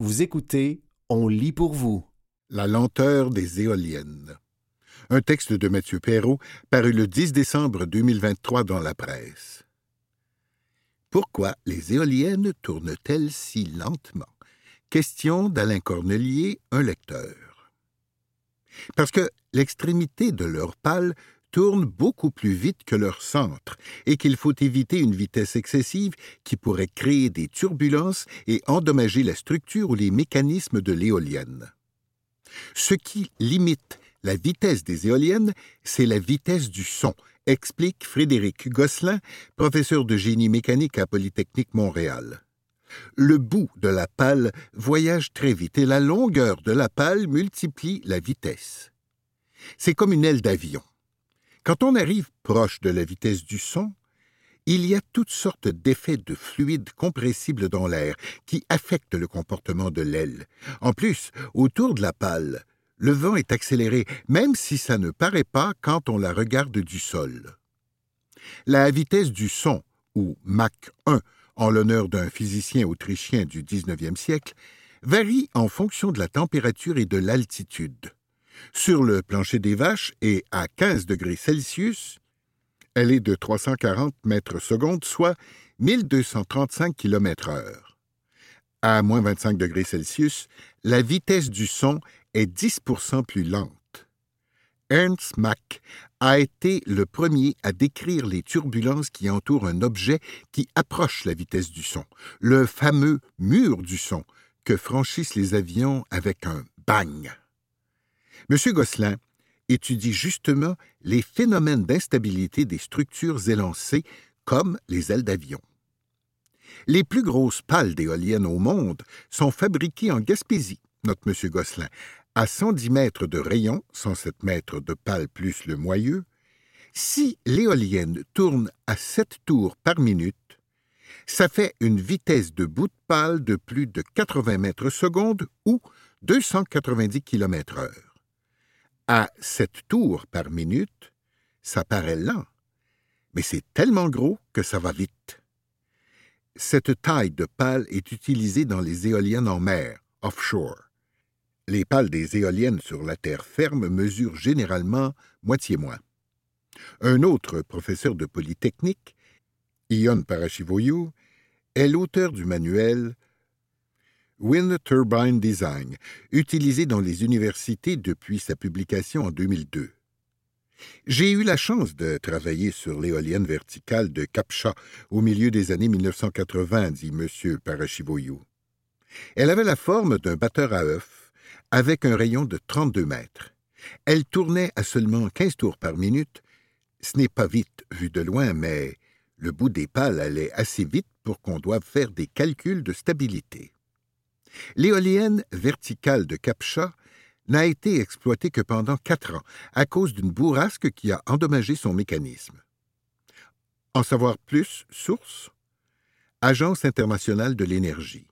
Vous écoutez On lit pour vous. La lenteur des éoliennes. Un texte de Mathieu Perrault paru le 10 décembre 2023 dans la presse. Pourquoi les éoliennes tournent-elles si lentement? Question d'Alain Cornelier, un lecteur. Parce que l'extrémité de leur pâle tournent beaucoup plus vite que leur centre et qu'il faut éviter une vitesse excessive qui pourrait créer des turbulences et endommager la structure ou les mécanismes de l'éolienne. Ce qui limite la vitesse des éoliennes, c'est la vitesse du son, explique Frédéric Gosselin, professeur de génie mécanique à Polytechnique Montréal. Le bout de la pale voyage très vite et la longueur de la pale multiplie la vitesse. C'est comme une aile d'avion. Quand on arrive proche de la vitesse du son, il y a toutes sortes d'effets de fluide compressible dans l'air qui affectent le comportement de l'aile. En plus, autour de la pale, le vent est accéléré, même si ça ne paraît pas quand on la regarde du sol. La vitesse du son, ou Mach 1, en l'honneur d'un physicien autrichien du XIXe siècle, varie en fonction de la température et de l'altitude. Sur le plancher des vaches et à 15 degrés Celsius, elle est de 340 mètres secondes, soit 1235 km heure. À moins 25 degrés Celsius, la vitesse du son est 10% plus lente. Ernst Mach a été le premier à décrire les turbulences qui entourent un objet qui approche la vitesse du son, le fameux mur du son que franchissent les avions avec un bang. M. Gosselin étudie justement les phénomènes d'instabilité des structures élancées, comme les ailes d'avion. Les plus grosses pales d'éoliennes au monde sont fabriquées en Gaspésie, note M. Gosselin, à 110 mètres de rayon, 107 mètres de pale plus le moyeu. Si l'éolienne tourne à 7 tours par minute, ça fait une vitesse de bout de pale de plus de 80 mètres secondes ou 290 km heure. À sept tours par minute, ça paraît lent, mais c'est tellement gros que ça va vite. Cette taille de pale est utilisée dans les éoliennes en mer, offshore. Les pales des éoliennes sur la terre ferme mesurent généralement moitié moins. Un autre professeur de Polytechnique, Ion Parachivoyou, est l'auteur du manuel Wind Turbine Design, utilisé dans les universités depuis sa publication en 2002. J'ai eu la chance de travailler sur l'éolienne verticale de Capcha au milieu des années 1980, dit M. Parachivoyou. Elle avait la forme d'un batteur à œufs avec un rayon de 32 mètres. Elle tournait à seulement 15 tours par minute. Ce n'est pas vite vu de loin, mais le bout des pales allait assez vite pour qu'on doive faire des calculs de stabilité. L'éolienne verticale de Capcha n'a été exploitée que pendant quatre ans à cause d'une bourrasque qui a endommagé son mécanisme. En savoir plus, source Agence internationale de l'énergie.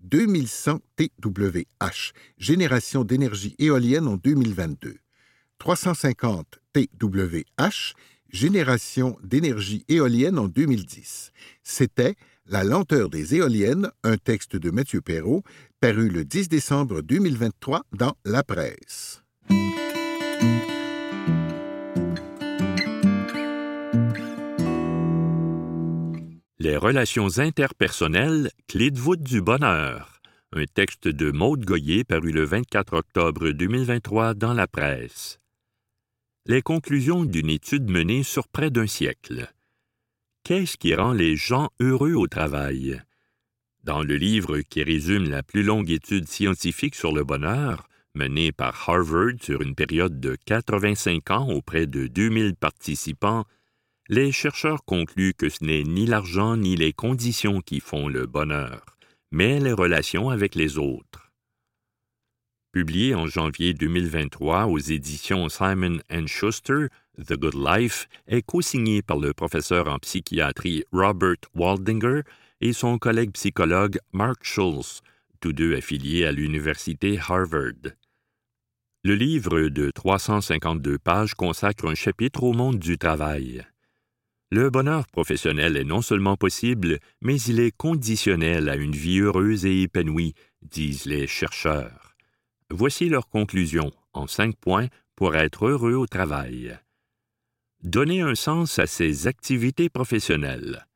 2100 TWH, génération d'énergie éolienne en 2022. 350 TWH, génération d'énergie éolienne en 2010. C'était la lenteur des éoliennes, un texte de Mathieu Perrault, paru le 10 décembre 2023 dans La Presse. Les relations interpersonnelles, clé de voûte du bonheur. Un texte de Maude Goyer paru le 24 octobre 2023 dans La Presse. Les conclusions d'une étude menée sur près d'un siècle. Qu'est-ce qui rend les gens heureux au travail? Dans le livre qui résume la plus longue étude scientifique sur le bonheur, menée par Harvard sur une période de 85 ans auprès de 2000 participants, les chercheurs concluent que ce n'est ni l'argent ni les conditions qui font le bonheur, mais les relations avec les autres. Publié en janvier 2023 aux éditions Simon Schuster, The Good Life est co-signé par le professeur en psychiatrie Robert Waldinger et son collègue psychologue Mark Schulz, tous deux affiliés à l'université Harvard. Le livre de 352 pages consacre un chapitre au monde du travail. Le bonheur professionnel est non seulement possible, mais il est conditionnel à une vie heureuse et épanouie, disent les chercheurs. Voici leur conclusion, en cinq points, pour être heureux au travail. Donner un sens à ses activités professionnelles.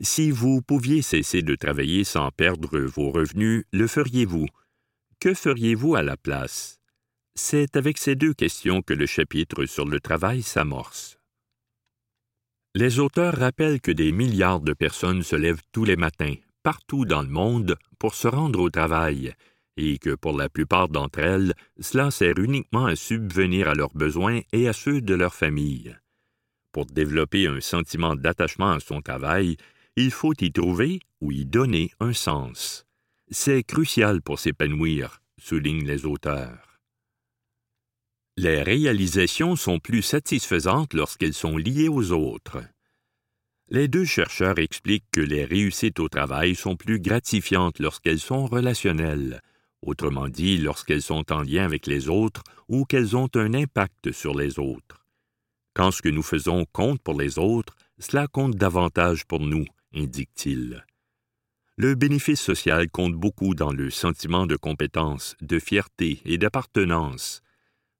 Si vous pouviez cesser de travailler sans perdre vos revenus, le feriez-vous? Que feriez-vous à la place? C'est avec ces deux questions que le chapitre sur le travail s'amorce. Les auteurs rappellent que des milliards de personnes se lèvent tous les matins, partout dans le monde, pour se rendre au travail, et que pour la plupart d'entre elles, cela sert uniquement à subvenir à leurs besoins et à ceux de leur famille. Pour développer un sentiment d'attachement à son travail, il faut y trouver ou y donner un sens. C'est crucial pour s'épanouir, soulignent les auteurs. Les réalisations sont plus satisfaisantes lorsqu'elles sont liées aux autres. Les deux chercheurs expliquent que les réussites au travail sont plus gratifiantes lorsqu'elles sont relationnelles, autrement dit lorsqu'elles sont en lien avec les autres ou qu'elles ont un impact sur les autres. Quand ce que nous faisons compte pour les autres, cela compte davantage pour nous, indique-t-il. Le bénéfice social compte beaucoup dans le sentiment de compétence, de fierté et d'appartenance.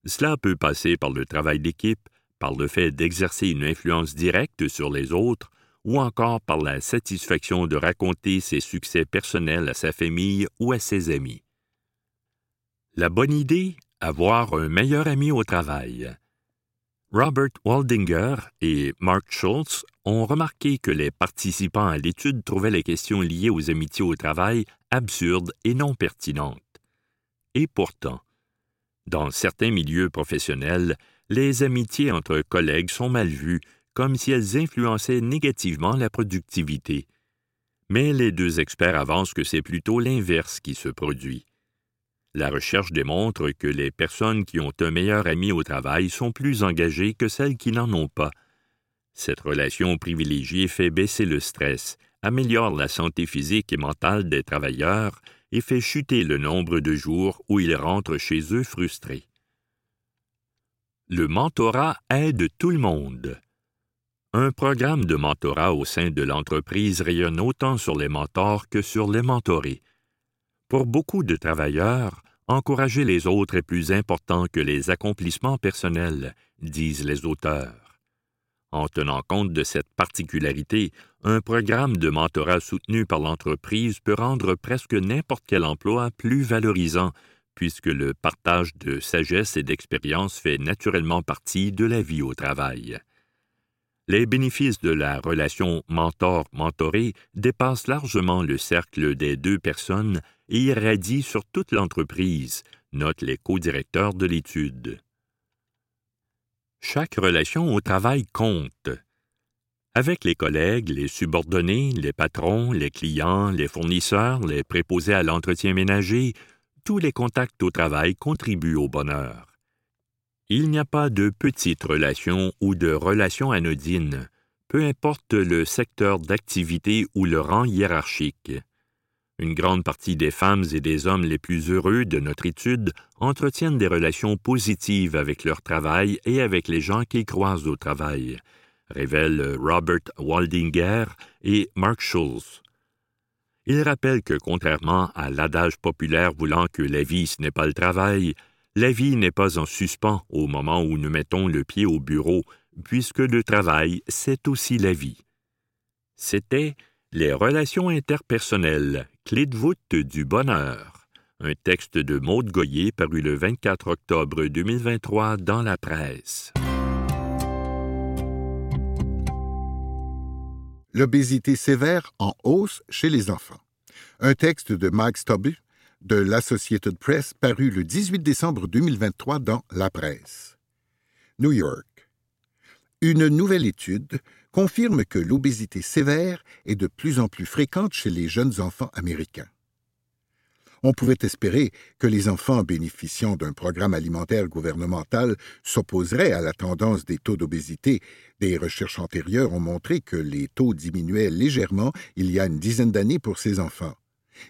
Cela peut passer par le travail d'équipe, par le fait d'exercer une influence directe sur les autres, ou encore par la satisfaction de raconter ses succès personnels à sa famille ou à ses amis. La bonne idée, avoir un meilleur ami au travail. Robert Waldinger et Mark Schultz ont remarqué que les participants à l'étude trouvaient les questions liées aux amitiés au travail absurdes et non pertinentes. Et pourtant, dans certains milieux professionnels, les amitiés entre collègues sont mal vues comme si elles influençaient négativement la productivité. Mais les deux experts avancent que c'est plutôt l'inverse qui se produit. La recherche démontre que les personnes qui ont un meilleur ami au travail sont plus engagées que celles qui n'en ont pas. Cette relation privilégiée fait baisser le stress, améliore la santé physique et mentale des travailleurs et fait chuter le nombre de jours où ils rentrent chez eux frustrés. Le mentorat aide tout le monde. Un programme de mentorat au sein de l'entreprise rayonne autant sur les mentors que sur les mentorés. Pour beaucoup de travailleurs, encourager les autres est plus important que les accomplissements personnels, disent les auteurs. En tenant compte de cette particularité, un programme de mentorat soutenu par l'entreprise peut rendre presque n'importe quel emploi plus valorisant, puisque le partage de sagesse et d'expérience fait naturellement partie de la vie au travail. Les bénéfices de la relation mentor-mentoré dépassent largement le cercle des deux personnes et irradient sur toute l'entreprise, notent les co-directeurs de l'étude. Chaque relation au travail compte. Avec les collègues, les subordonnés, les patrons, les clients, les fournisseurs, les préposés à l'entretien ménager, tous les contacts au travail contribuent au bonheur. Il n'y a pas de petites relations ou de relations anodines, peu importe le secteur d'activité ou le rang hiérarchique. Une grande partie des femmes et des hommes les plus heureux de notre étude entretiennent des relations positives avec leur travail et avec les gens qu'ils croisent au travail, révèlent Robert Waldinger et Mark Schulz. Il rappelle que contrairement à l'adage populaire voulant que la vie ce n'est pas le travail, la vie n'est pas en suspens au moment où nous mettons le pied au bureau, puisque le travail, c'est aussi la vie. C'était Les relations interpersonnelles, clé de voûte du bonheur, un texte de Maude Goyer paru le 24 octobre 2023 dans la presse. L'obésité sévère en hausse chez les enfants. Un texte de Mike Stubbe de l'Associated Press paru le 18 décembre 2023 dans La Presse. New York. Une nouvelle étude confirme que l'obésité sévère est de plus en plus fréquente chez les jeunes enfants américains. On pouvait espérer que les enfants bénéficiant d'un programme alimentaire gouvernemental s'opposeraient à la tendance des taux d'obésité. Des recherches antérieures ont montré que les taux diminuaient légèrement il y a une dizaine d'années pour ces enfants.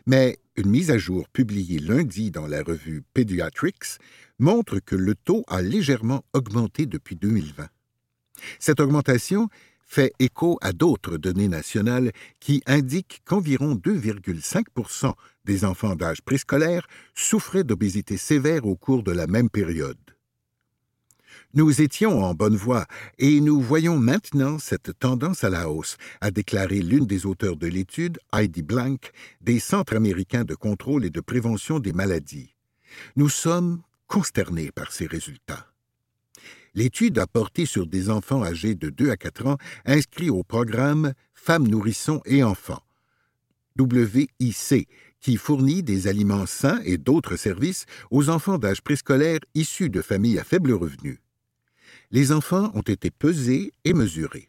Mais une mise à jour publiée lundi dans la revue Pediatrics montre que le taux a légèrement augmenté depuis 2020. Cette augmentation fait écho à d'autres données nationales qui indiquent qu'environ 2,5% des enfants d'âge préscolaire souffraient d'obésité sévère au cours de la même période. Nous étions en bonne voie et nous voyons maintenant cette tendance à la hausse, a déclaré l'une des auteurs de l'étude, Heidi Blank, des Centres américains de contrôle et de prévention des maladies. Nous sommes consternés par ces résultats. L'étude a porté sur des enfants âgés de 2 à 4 ans inscrits au programme Femmes, nourrissons et enfants, WIC, qui fournit des aliments sains et d'autres services aux enfants d'âge préscolaire issus de familles à faible revenu. Les enfants ont été pesés et mesurés.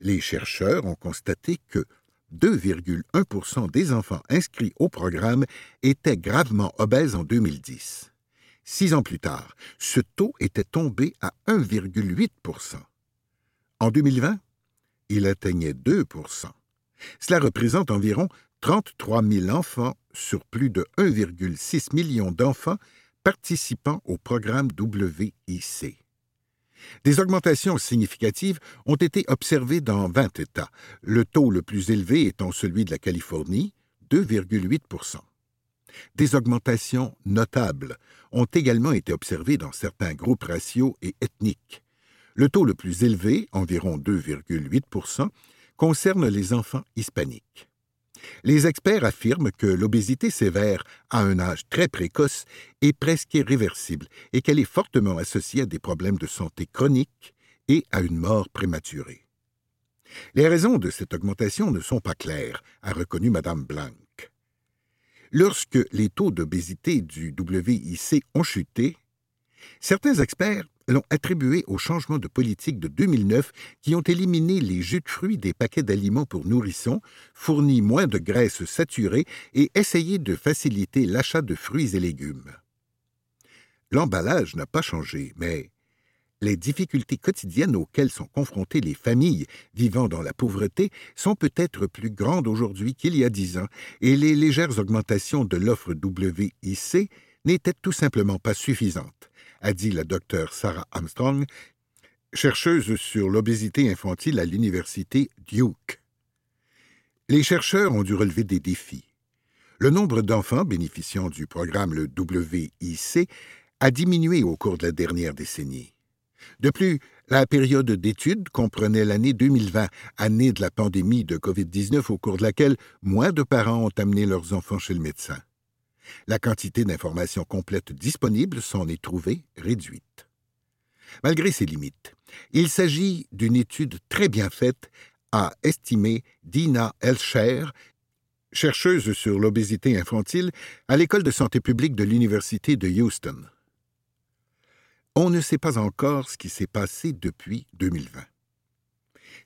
Les chercheurs ont constaté que 2,1% des enfants inscrits au programme étaient gravement obèses en 2010. Six ans plus tard, ce taux était tombé à 1,8% En 2020, il atteignait 2% Cela représente environ 33 000 enfants sur plus de 1,6 million d'enfants participant au programme WIC. Des augmentations significatives ont été observées dans 20 États, le taux le plus élevé étant celui de la Californie, 2,8 des augmentations notables ont également été observées dans certains groupes raciaux et ethniques. Le taux le plus élevé, environ 2,8% concerne les enfants hispaniques. Les experts affirment que l'obésité sévère à un âge très précoce est presque irréversible et qu'elle est fortement associée à des problèmes de santé chroniques et à une mort prématurée. Les raisons de cette augmentation ne sont pas claires, a reconnu Mme Blanc. Lorsque les taux d'obésité du WIC ont chuté, certains experts l'ont attribué au changement de politique de 2009 qui ont éliminé les jus de fruits des paquets d'aliments pour nourrissons, fourni moins de graisses saturées et essayé de faciliter l'achat de fruits et légumes. L'emballage n'a pas changé, mais les difficultés quotidiennes auxquelles sont confrontées les familles vivant dans la pauvreté sont peut-être plus grandes aujourd'hui qu'il y a dix ans, et les légères augmentations de l'offre WIC n'étaient tout simplement pas suffisantes, a dit la docteure Sarah Armstrong, chercheuse sur l'obésité infantile à l'université Duke. Les chercheurs ont dû relever des défis. Le nombre d'enfants bénéficiant du programme le WIC a diminué au cours de la dernière décennie. De plus, la période d'étude comprenait l'année 2020, année de la pandémie de COVID-19 au cours de laquelle moins de parents ont amené leurs enfants chez le médecin. La quantité d'informations complètes disponibles s'en est trouvée réduite. Malgré ces limites, il s'agit d'une étude très bien faite, a estimé Dina Elscher, chercheuse sur l'obésité infantile à l'École de santé publique de l'Université de Houston. On ne sait pas encore ce qui s'est passé depuis 2020.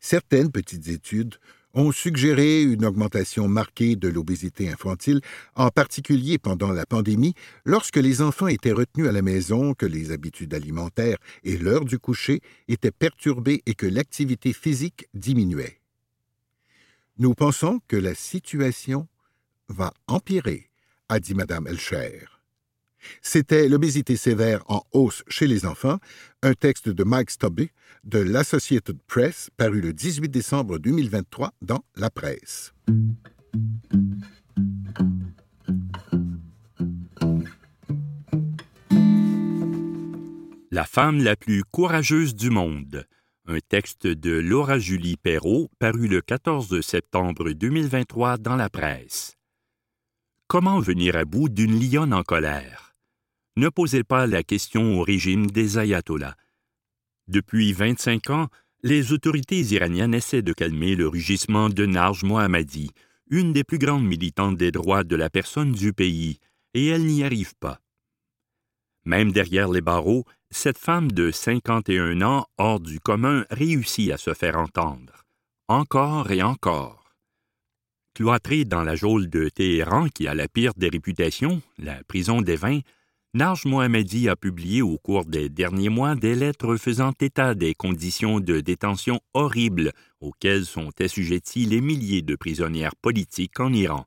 Certaines petites études ont suggéré une augmentation marquée de l'obésité infantile, en particulier pendant la pandémie, lorsque les enfants étaient retenus à la maison, que les habitudes alimentaires et l'heure du coucher étaient perturbées et que l'activité physique diminuait. Nous pensons que la situation va empirer, a dit Mme Elcher. C'était L'obésité sévère en hausse chez les enfants, un texte de Mike Stubby de l'Associated Press paru le 18 décembre 2023 dans La Presse. La femme la plus courageuse du monde. Un texte de Laura Julie Perrault paru le 14 septembre 2023 dans la presse. Comment venir à bout d'une lionne en colère? Ne posez pas la question au régime des ayatollahs. Depuis 25 ans, les autorités iraniennes essaient de calmer le rugissement de Narj Mohammadi, une des plus grandes militantes des droits de la personne du pays, et elles n'y arrivent pas. Même derrière les barreaux, cette femme de 51 ans hors du commun réussit à se faire entendre, encore et encore. Cloîtrée dans la geôle de Téhéran qui a la pire des réputations, la prison des vins, Narj Mohammadi a publié au cours des derniers mois des lettres faisant état des conditions de détention horribles auxquelles sont assujettis les milliers de prisonnières politiques en Iran.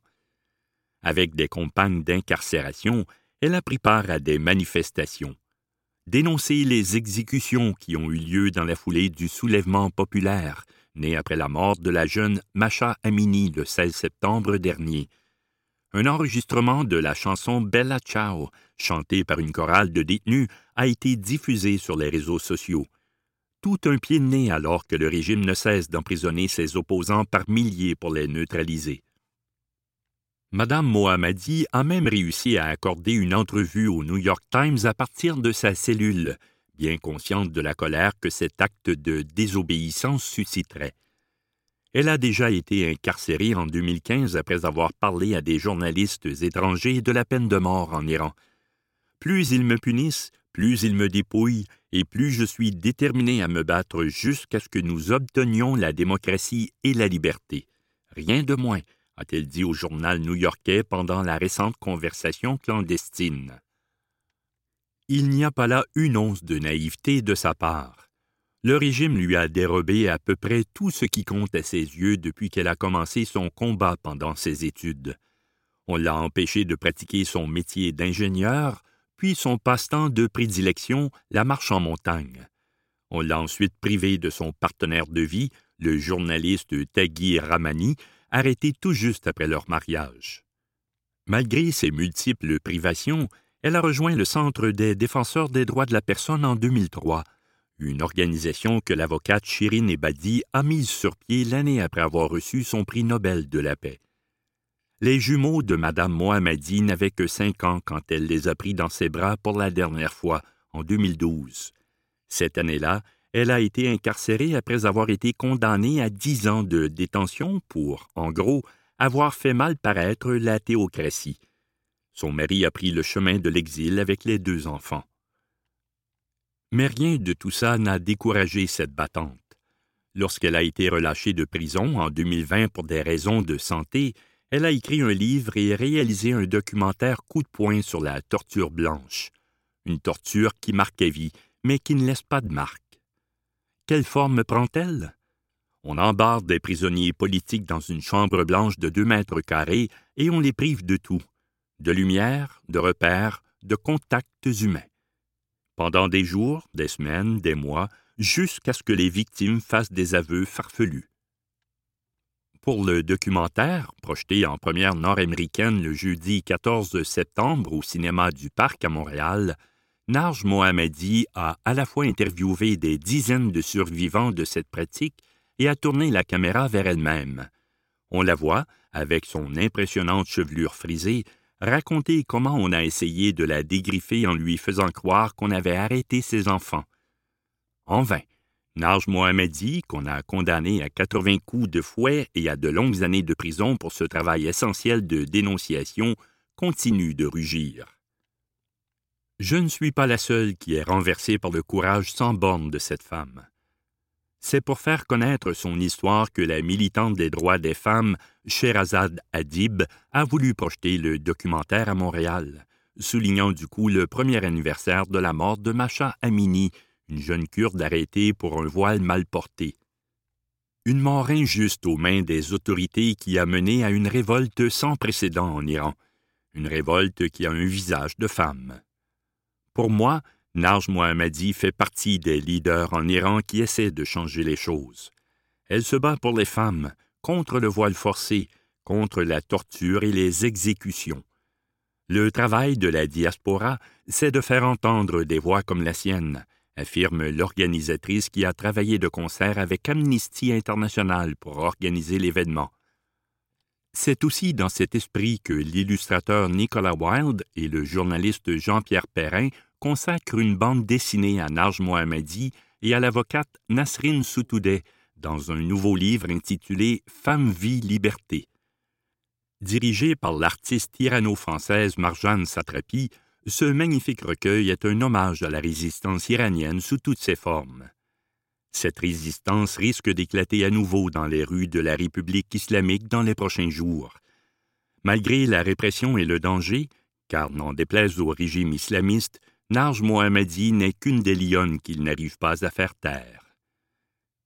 Avec des campagnes d'incarcération, elle a pris part à des manifestations. dénoncer les exécutions qui ont eu lieu dans la foulée du soulèvement populaire, né après la mort de la jeune Macha Amini le 16 septembre dernier. Un enregistrement de la chanson Bella Ciao, chantée par une chorale de détenus, a été diffusé sur les réseaux sociaux. Tout un pied de nez alors que le régime ne cesse d'emprisonner ses opposants par milliers pour les neutraliser. Madame Mohammadi a même réussi à accorder une entrevue au New York Times à partir de sa cellule, bien consciente de la colère que cet acte de désobéissance susciterait. Elle a déjà été incarcérée en 2015 après avoir parlé à des journalistes étrangers de la peine de mort en Iran. Plus ils me punissent, plus ils me dépouillent, et plus je suis déterminé à me battre jusqu'à ce que nous obtenions la démocratie et la liberté. Rien de moins, a-t-elle dit au journal new-yorkais pendant la récente conversation clandestine. Il n'y a pas là une once de naïveté de sa part. Le régime lui a dérobé à peu près tout ce qui compte à ses yeux depuis qu'elle a commencé son combat pendant ses études. On l'a empêché de pratiquer son métier d'ingénieur, puis son passe-temps de prédilection, la marche en montagne. On l'a ensuite privé de son partenaire de vie, le journaliste Taghi Ramani, arrêté tout juste après leur mariage. Malgré ces multiples privations, elle a rejoint le Centre des défenseurs des droits de la personne en 2003, une organisation que l'avocate Shirin Ebadi a mise sur pied l'année après avoir reçu son prix Nobel de la paix. Les jumeaux de Madame Mohammadi n'avaient que cinq ans quand elle les a pris dans ses bras pour la dernière fois, en 2012. Cette année-là, elle a été incarcérée après avoir été condamnée à dix ans de détention pour, en gros, avoir fait mal paraître la théocratie. Son mari a pris le chemin de l'exil avec les deux enfants. Mais rien de tout ça n'a découragé cette battante. Lorsqu'elle a été relâchée de prison en 2020 pour des raisons de santé, elle a écrit un livre et réalisé un documentaire coup de poing sur la torture blanche. Une torture qui marque à vie, mais qui ne laisse pas de marque. Quelle forme prend-elle? On embarque des prisonniers politiques dans une chambre blanche de deux mètres carrés et on les prive de tout de lumière, de repères, de contacts humains. Pendant des jours, des semaines, des mois, jusqu'à ce que les victimes fassent des aveux farfelus. Pour le documentaire, projeté en première nord-américaine le jeudi 14 septembre au cinéma du Parc à Montréal, Narj Mohammadi a à la fois interviewé des dizaines de survivants de cette pratique et a tourné la caméra vers elle-même. On la voit, avec son impressionnante chevelure frisée, raconter comment on a essayé de la dégriffer en lui faisant croire qu'on avait arrêté ses enfants. En vain. Narj Mohammadi, qu'on a condamné à 80 coups de fouet et à de longues années de prison pour ce travail essentiel de dénonciation, continue de rugir. Je ne suis pas la seule qui est renversée par le courage sans borne de cette femme. C'est pour faire connaître son histoire que la militante des droits des femmes, Sherazade Adib, a voulu projeter le documentaire à Montréal, soulignant du coup le premier anniversaire de la mort de Macha Amini, une jeune kurde arrêtée pour un voile mal porté. Une mort injuste aux mains des autorités qui a mené à une révolte sans précédent en Iran, une révolte qui a un visage de femme. Pour moi, Narj Mohammadi fait partie des leaders en Iran qui essaient de changer les choses. Elle se bat pour les femmes, contre le voile forcé, contre la torture et les exécutions. Le travail de la diaspora, c'est de faire entendre des voix comme la sienne, affirme l'organisatrice qui a travaillé de concert avec Amnesty International pour organiser l'événement. C'est aussi dans cet esprit que l'illustrateur Nicolas Wilde et le journaliste Jean-Pierre Perrin consacrent une bande dessinée à Naj Mohammadi et à l'avocate Nasrin Soutoudet dans un nouveau livre intitulé Femme, vie, liberté. Dirigé par l'artiste irano-française Marjane Satrapi, ce magnifique recueil est un hommage à la résistance iranienne sous toutes ses formes. Cette résistance risque d'éclater à nouveau dans les rues de la République islamique dans les prochains jours. Malgré la répression et le danger, car n'en déplaise au régime islamiste, Narj Mohammadi n'est qu'une des lionnes qu'il n'arrive pas à faire taire.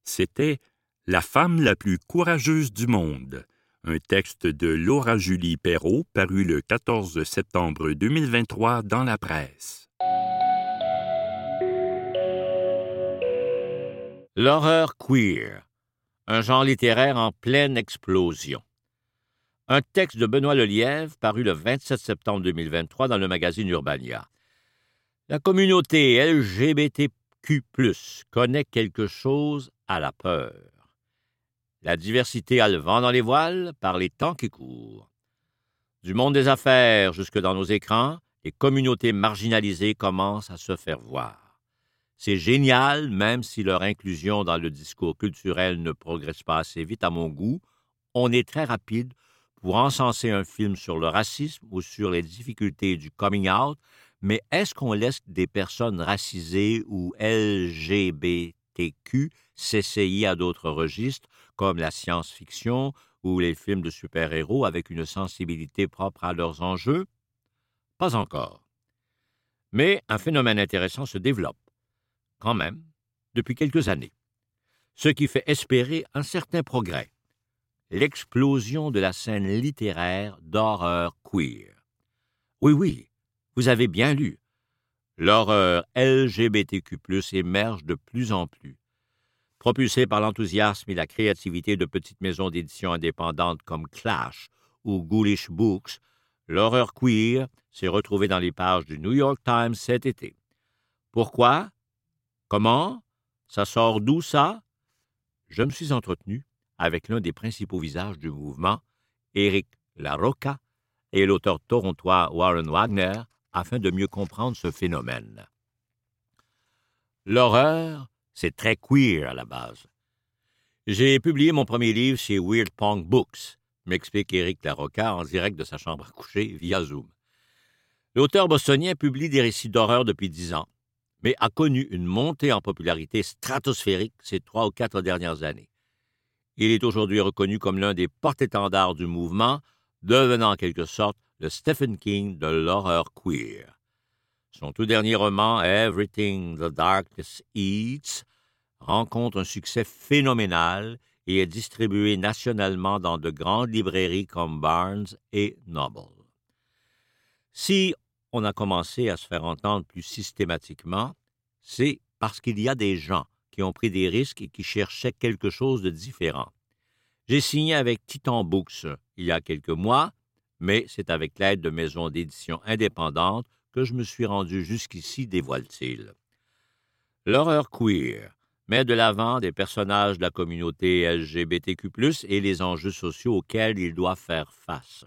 C'était La femme la plus courageuse du monde, un texte de Laura Julie Perrault paru le 14 septembre 2023 dans la presse.「L'horreur queer, un genre littéraire en pleine explosion. Un texte de Benoît Lelièvre paru le 27 septembre 2023 dans le magazine Urbania. La communauté LGBTQ connaît quelque chose à la peur. La diversité a le vent dans les voiles par les temps qui courent. Du monde des affaires jusque dans nos écrans, les communautés marginalisées commencent à se faire voir. C'est génial, même si leur inclusion dans le discours culturel ne progresse pas assez vite à mon goût. On est très rapide pour encenser un film sur le racisme ou sur les difficultés du coming out, mais est-ce qu'on laisse des personnes racisées ou LGBTQ s'essayer à d'autres registres, comme la science-fiction ou les films de super-héros avec une sensibilité propre à leurs enjeux? Pas encore. Mais un phénomène intéressant se développe quand même, depuis quelques années, ce qui fait espérer un certain progrès, l'explosion de la scène littéraire d'horreur queer. Oui, oui, vous avez bien lu. L'horreur LGBTQ émerge de plus en plus. Propulsée par l'enthousiasme et la créativité de petites maisons d'édition indépendantes comme Clash ou Ghoulish Books, l'horreur queer s'est retrouvée dans les pages du New York Times cet été. Pourquoi? Comment? Ça sort d'où ça? Je me suis entretenu avec l'un des principaux visages du mouvement, Éric Larocca, et l'auteur torontois Warren Wagner, afin de mieux comprendre ce phénomène. L'horreur, c'est très queer à la base. J'ai publié mon premier livre chez Weird Punk Books, m'explique Éric Larocca en direct de sa chambre à coucher via Zoom. L'auteur bostonien publie des récits d'horreur depuis dix ans mais a connu une montée en popularité stratosphérique ces trois ou quatre dernières années. Il est aujourd'hui reconnu comme l'un des porte-étendards du mouvement, devenant en quelque sorte le Stephen King de l'horreur queer. Son tout dernier roman, Everything the Darkness Eats, rencontre un succès phénoménal et est distribué nationalement dans de grandes librairies comme Barnes et Noble. Si on a commencé à se faire entendre plus systématiquement, c'est parce qu'il y a des gens qui ont pris des risques et qui cherchaient quelque chose de différent. J'ai signé avec Titan Books il y a quelques mois, mais c'est avec l'aide de maisons d'édition indépendantes que je me suis rendu jusqu'ici, dévoile-t-il. L'horreur queer met de l'avant des personnages de la communauté LGBTQ, et les enjeux sociaux auxquels ils doivent faire face.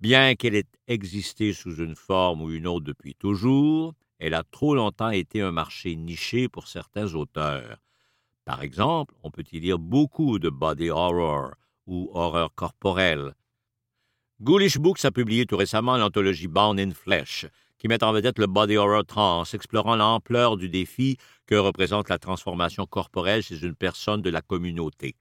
Bien qu'elle ait existé sous une forme ou une autre depuis toujours, elle a trop longtemps été un marché niché pour certains auteurs. Par exemple, on peut y lire beaucoup de body horror ou horreur corporelle. Ghoulish Books a publié tout récemment l'anthologie Bound in Flesh, qui met en vedette le body horror trans, explorant l'ampleur du défi que représente la transformation corporelle chez une personne de la communauté.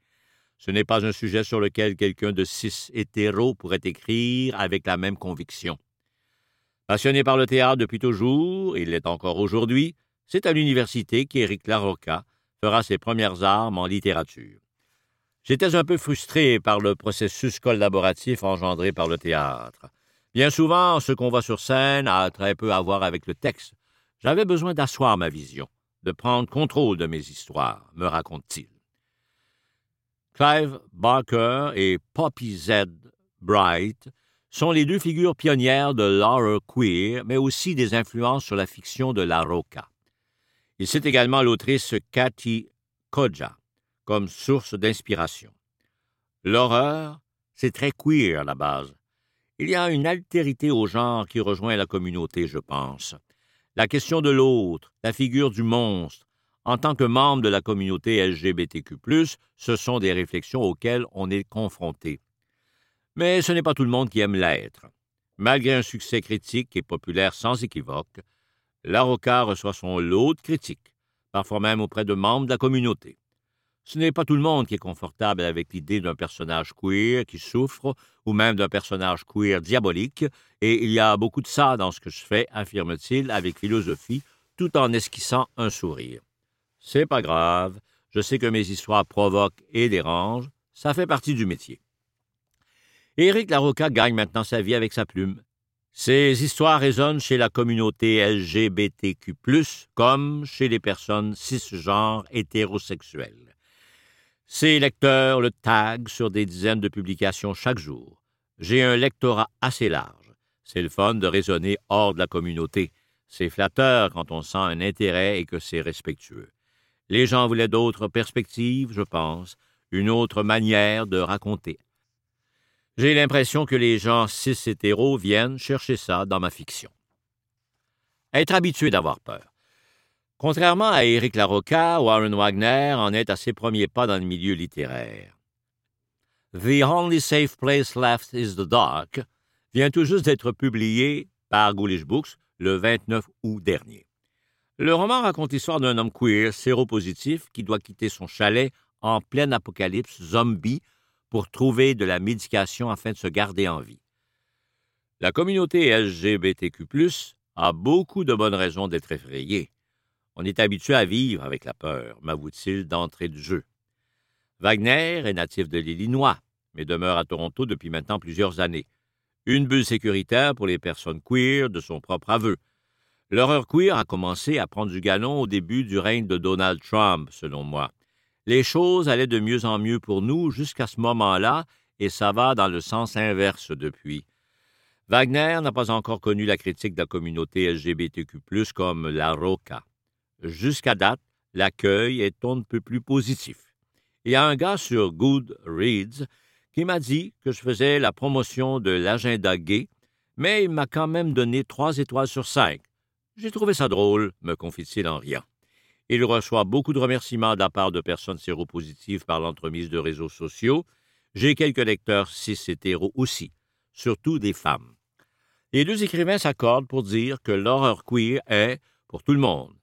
Ce n'est pas un sujet sur lequel quelqu'un de cis hétéro pourrait écrire avec la même conviction. Passionné par le théâtre depuis toujours, il l'est encore aujourd'hui, c'est à l'université qu'Éric Larocca fera ses premières armes en littérature. J'étais un peu frustré par le processus collaboratif engendré par le théâtre. Bien souvent, ce qu'on voit sur scène a très peu à voir avec le texte. J'avais besoin d'asseoir ma vision, de prendre contrôle de mes histoires, me raconte-t-il. Clive Barker et Poppy Z. Bright sont les deux figures pionnières de l'horror queer, mais aussi des influences sur la fiction de La Roca. Il cite également l'autrice Cathy Koja comme source d'inspiration. L'horreur, c'est très queer à la base. Il y a une altérité au genre qui rejoint la communauté, je pense. La question de l'autre, la figure du monstre, en tant que membre de la communauté LGBTQ, ce sont des réflexions auxquelles on est confronté. Mais ce n'est pas tout le monde qui aime l'être. Malgré un succès critique et populaire sans équivoque, l'Aroca reçoit son lot de critiques, parfois même auprès de membres de la communauté. Ce n'est pas tout le monde qui est confortable avec l'idée d'un personnage queer qui souffre, ou même d'un personnage queer diabolique, et il y a beaucoup de ça dans ce que je fais, affirme-t-il avec philosophie, tout en esquissant un sourire. C'est pas grave. Je sais que mes histoires provoquent et dérangent. Ça fait partie du métier. Éric Larocca gagne maintenant sa vie avec sa plume. Ces histoires résonnent chez la communauté LGBTQ, comme chez les personnes cisgenres hétérosexuelles. Ces lecteurs le taguent sur des dizaines de publications chaque jour. J'ai un lectorat assez large. C'est le fun de raisonner hors de la communauté. C'est flatteur quand on sent un intérêt et que c'est respectueux. Les gens voulaient d'autres perspectives, je pense, une autre manière de raconter. J'ai l'impression que les gens cis hétéros viennent chercher ça dans ma fiction. Être habitué d'avoir peur. Contrairement à Éric Larocca, Warren Wagner en est à ses premiers pas dans le milieu littéraire. The Only Safe Place Left is the Dark vient tout juste d'être publié par Ghoulish Books le 29 août dernier. Le roman raconte l'histoire d'un homme queer séropositif qui doit quitter son chalet en pleine apocalypse zombie pour trouver de la médication afin de se garder en vie. La communauté LGBTQ a beaucoup de bonnes raisons d'être effrayée. On est habitué à vivre avec la peur, m'avoue-t-il d'entrée de jeu. Wagner est natif de l'Illinois, mais demeure à Toronto depuis maintenant plusieurs années. Une bulle sécuritaire pour les personnes queer de son propre aveu. L'horreur queer a commencé à prendre du galon au début du règne de Donald Trump, selon moi. Les choses allaient de mieux en mieux pour nous jusqu'à ce moment-là, et ça va dans le sens inverse depuis. Wagner n'a pas encore connu la critique de la communauté LGBTQ, comme la Roca. Jusqu'à date, l'accueil est un peu plus positif. Il y a un gars sur Good Reads qui m'a dit que je faisais la promotion de l'agenda gay, mais il m'a quand même donné trois étoiles sur cinq. J'ai trouvé ça drôle, me confie-t-il en riant. Il reçoit beaucoup de remerciements de la part de personnes séropositives par l'entremise de réseaux sociaux. J'ai quelques lecteurs cis-hétéros aussi, surtout des femmes. Les deux écrivains s'accordent pour dire que l'horreur queer est pour tout le monde,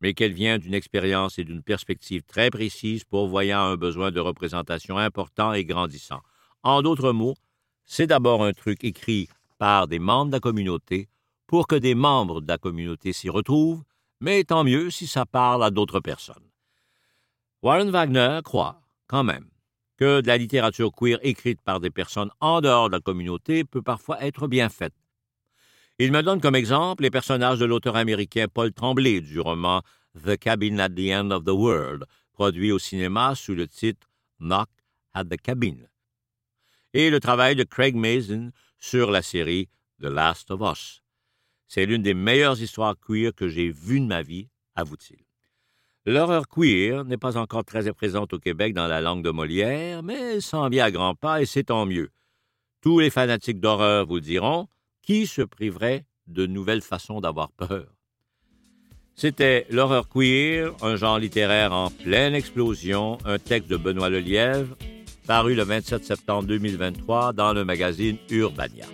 mais qu'elle vient d'une expérience et d'une perspective très précise pourvoyant un besoin de représentation important et grandissant. En d'autres mots, c'est d'abord un truc écrit par des membres de la communauté pour que des membres de la communauté s'y retrouvent mais tant mieux si ça parle à d'autres personnes. Warren Wagner croit, quand même, que de la littérature queer écrite par des personnes en dehors de la communauté peut parfois être bien faite. Il me donne comme exemple les personnages de l'auteur américain Paul Tremblay du roman The Cabin at the End of the World, produit au cinéma sous le titre Knock at the Cabin, et le travail de Craig Mason sur la série The Last of Us. C'est l'une des meilleures histoires queer que j'ai vues de ma vie, avoue-t-il. L'horreur queer n'est pas encore très présente au Québec dans la langue de Molière, mais s'en vient à grands pas et c'est tant mieux. Tous les fanatiques d'horreur vous diront qui se priverait de nouvelles façons d'avoir peur. C'était L'horreur queer, un genre littéraire en pleine explosion, un texte de Benoît Lelièvre, paru le 27 septembre 2023 dans le magazine Urbania.